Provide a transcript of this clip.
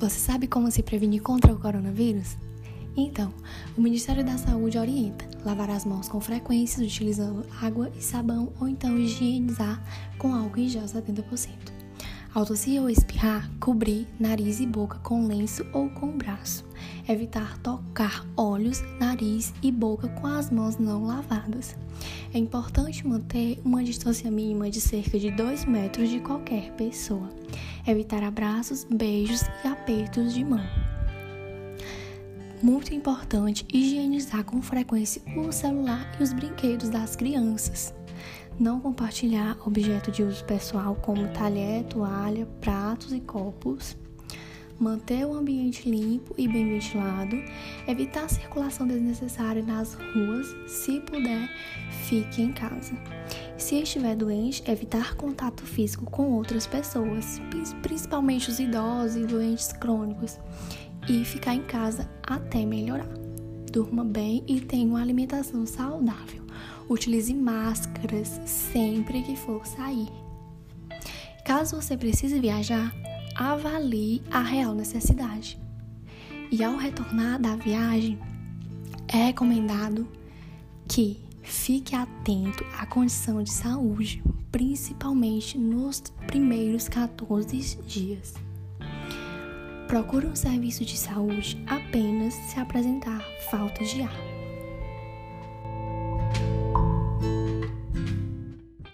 Você sabe como se prevenir contra o coronavírus? Então, o Ministério da Saúde orienta lavar as mãos com frequência utilizando água e sabão ou então higienizar com álcool em gel 70%. Ao tossir ou espirrar, cobrir nariz e boca com lenço ou com braço. Evitar tocar olhos, nariz e boca com as mãos não lavadas. É importante manter uma distância mínima de cerca de 2 metros de qualquer pessoa. Evitar abraços, beijos e apertos de mão. Muito importante higienizar com frequência o celular e os brinquedos das crianças. Não compartilhar objeto de uso pessoal como talher, toalha, pratos e copos. Manter o ambiente limpo e bem ventilado. Evitar a circulação desnecessária nas ruas. Se puder, fique em casa. Se estiver doente, evitar contato físico com outras pessoas, principalmente os idosos e doentes crônicos e ficar em casa até melhorar. Durma bem e tenha uma alimentação saudável. Utilize máscaras sempre que for sair. Caso você precise viajar, avalie a real necessidade. E ao retornar da viagem, é recomendado que fique atento à condição de saúde, principalmente nos primeiros 14 dias. Procure um serviço de saúde apenas se apresentar falta de ar.